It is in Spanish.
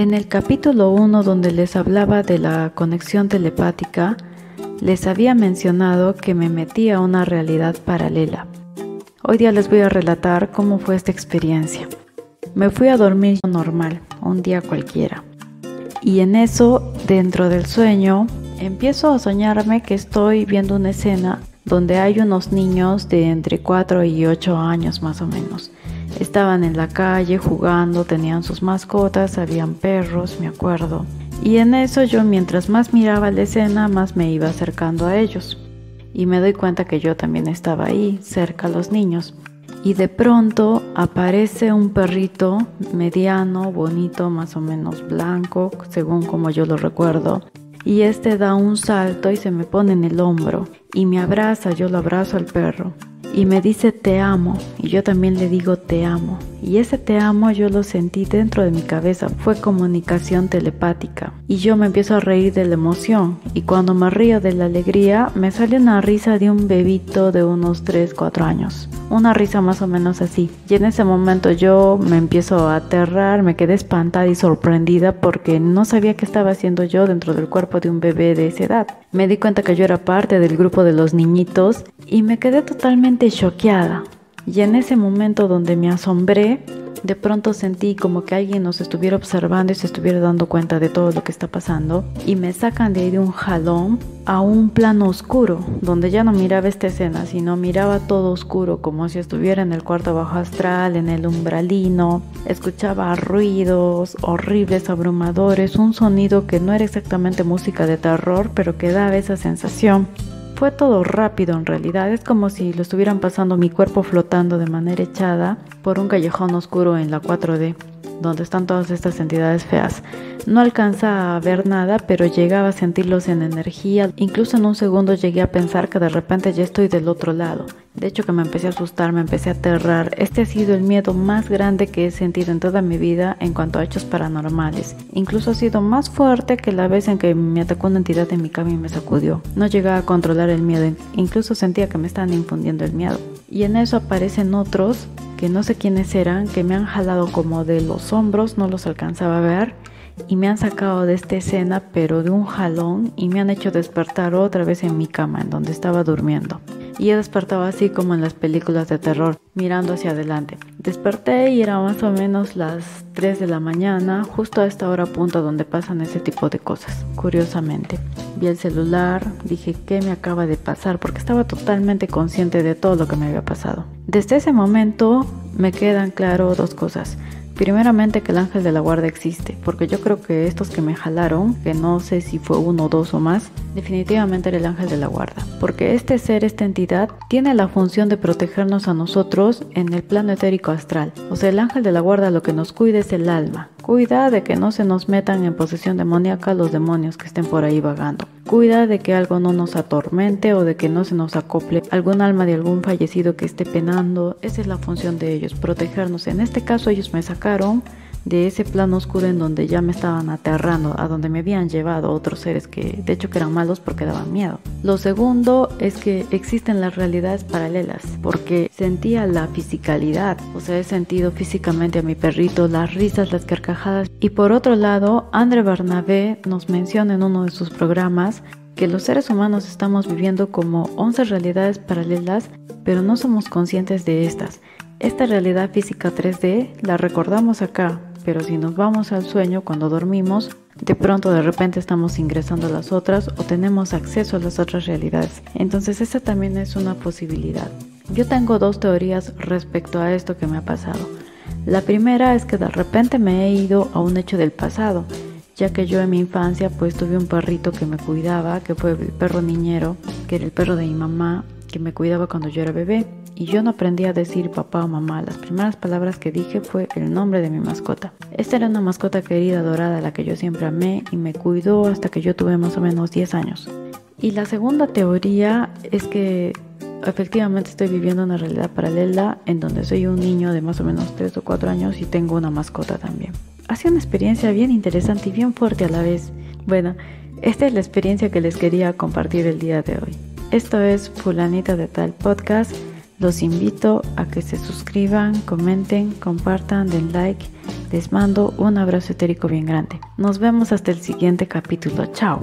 En el capítulo 1 donde les hablaba de la conexión telepática, les había mencionado que me metí a una realidad paralela. Hoy día les voy a relatar cómo fue esta experiencia. Me fui a dormir normal, un día cualquiera. Y en eso, dentro del sueño, empiezo a soñarme que estoy viendo una escena donde hay unos niños de entre 4 y 8 años más o menos. Estaban en la calle jugando, tenían sus mascotas, habían perros, me acuerdo. Y en eso yo mientras más miraba la escena, más me iba acercando a ellos. Y me doy cuenta que yo también estaba ahí, cerca a los niños. Y de pronto aparece un perrito mediano, bonito, más o menos blanco, según como yo lo recuerdo. Y este da un salto y se me pone en el hombro. Y me abraza, yo lo abrazo al perro y me dice te amo y yo también le digo te amo. Y ese te amo yo lo sentí dentro de mi cabeza, fue comunicación telepática. Y yo me empiezo a reír de la emoción y cuando me río de la alegría me sale una risa de un bebito de unos 3, 4 años. Una risa más o menos así. Y en ese momento yo me empiezo a aterrar, me quedé espantada y sorprendida porque no sabía qué estaba haciendo yo dentro del cuerpo de un bebé de esa edad. Me di cuenta que yo era parte del grupo de los niñitos y me quedé totalmente choqueada. Y en ese momento donde me asombré, de pronto sentí como que alguien nos estuviera observando y se estuviera dando cuenta de todo lo que está pasando y me sacan de ahí de un jalón a un plano oscuro, donde ya no miraba esta escena, sino miraba todo oscuro, como si estuviera en el cuarto bajo astral, en el umbralino, escuchaba ruidos horribles, abrumadores, un sonido que no era exactamente música de terror, pero que daba esa sensación. Fue todo rápido en realidad, es como si lo estuvieran pasando mi cuerpo flotando de manera echada por un callejón oscuro en la 4D, donde están todas estas entidades feas. No alcanza a ver nada, pero llegaba a sentirlos en energía. Incluso en un segundo llegué a pensar que de repente ya estoy del otro lado. De hecho que me empecé a asustar, me empecé a aterrar. Este ha sido el miedo más grande que he sentido en toda mi vida en cuanto a hechos paranormales. Incluso ha sido más fuerte que la vez en que me atacó una entidad en mi cama y me sacudió. No llegaba a controlar el miedo, incluso sentía que me estaban infundiendo el miedo. Y en eso aparecen otros que no sé quiénes eran, que me han jalado como de los hombros, no los alcanzaba a ver y me han sacado de esta escena pero de un jalón y me han hecho despertar otra vez en mi cama en donde estaba durmiendo. Y he despertado así como en las películas de terror, mirando hacia adelante. Desperté y era más o menos las 3 de la mañana, justo a esta hora punto donde pasan ese tipo de cosas, curiosamente. Vi el celular, dije qué me acaba de pasar porque estaba totalmente consciente de todo lo que me había pasado. Desde ese momento me quedan claro dos cosas. Primeramente que el ángel de la guarda existe, porque yo creo que estos que me jalaron, que no sé si fue uno, dos o más, definitivamente era el ángel de la guarda, porque este ser, esta entidad, tiene la función de protegernos a nosotros en el plano etérico astral. O sea, el ángel de la guarda lo que nos cuida es el alma, cuida de que no se nos metan en posesión demoníaca los demonios que estén por ahí vagando. Cuida de que algo no nos atormente o de que no se nos acople algún alma de algún fallecido que esté penando. Esa es la función de ellos, protegernos. En este caso ellos me sacaron de ese plano oscuro en donde ya me estaban aterrando, a donde me habían llevado otros seres que de hecho eran malos porque daban miedo. Lo segundo es que existen las realidades paralelas, porque sentía la fisicalidad, o sea, he sentido físicamente a mi perrito, las risas, las carcajadas. Y por otro lado, André Barnabé nos menciona en uno de sus programas que los seres humanos estamos viviendo como 11 realidades paralelas, pero no somos conscientes de estas. Esta realidad física 3D la recordamos acá, pero si nos vamos al sueño cuando dormimos, de pronto de repente estamos ingresando a las otras o tenemos acceso a las otras realidades. Entonces esa también es una posibilidad. Yo tengo dos teorías respecto a esto que me ha pasado. La primera es que de repente me he ido a un hecho del pasado, ya que yo en mi infancia pues tuve un perrito que me cuidaba, que fue el perro niñero, que era el perro de mi mamá, que me cuidaba cuando yo era bebé y yo no aprendí a decir papá o mamá. Las primeras palabras que dije fue el nombre de mi mascota. Esta era una mascota querida, dorada, la que yo siempre amé y me cuidó hasta que yo tuve más o menos 10 años. Y la segunda teoría es que efectivamente estoy viviendo una realidad paralela en donde soy un niño de más o menos 3 o 4 años y tengo una mascota también. Ha sido una experiencia bien interesante y bien fuerte a la vez. Bueno, esta es la experiencia que les quería compartir el día de hoy. Esto es Fulanita de Tal Podcast los invito a que se suscriban, comenten, compartan, den like Les mando un abrazo etérico bien grande. Nos vemos hasta el siguiente capítulo. Chao.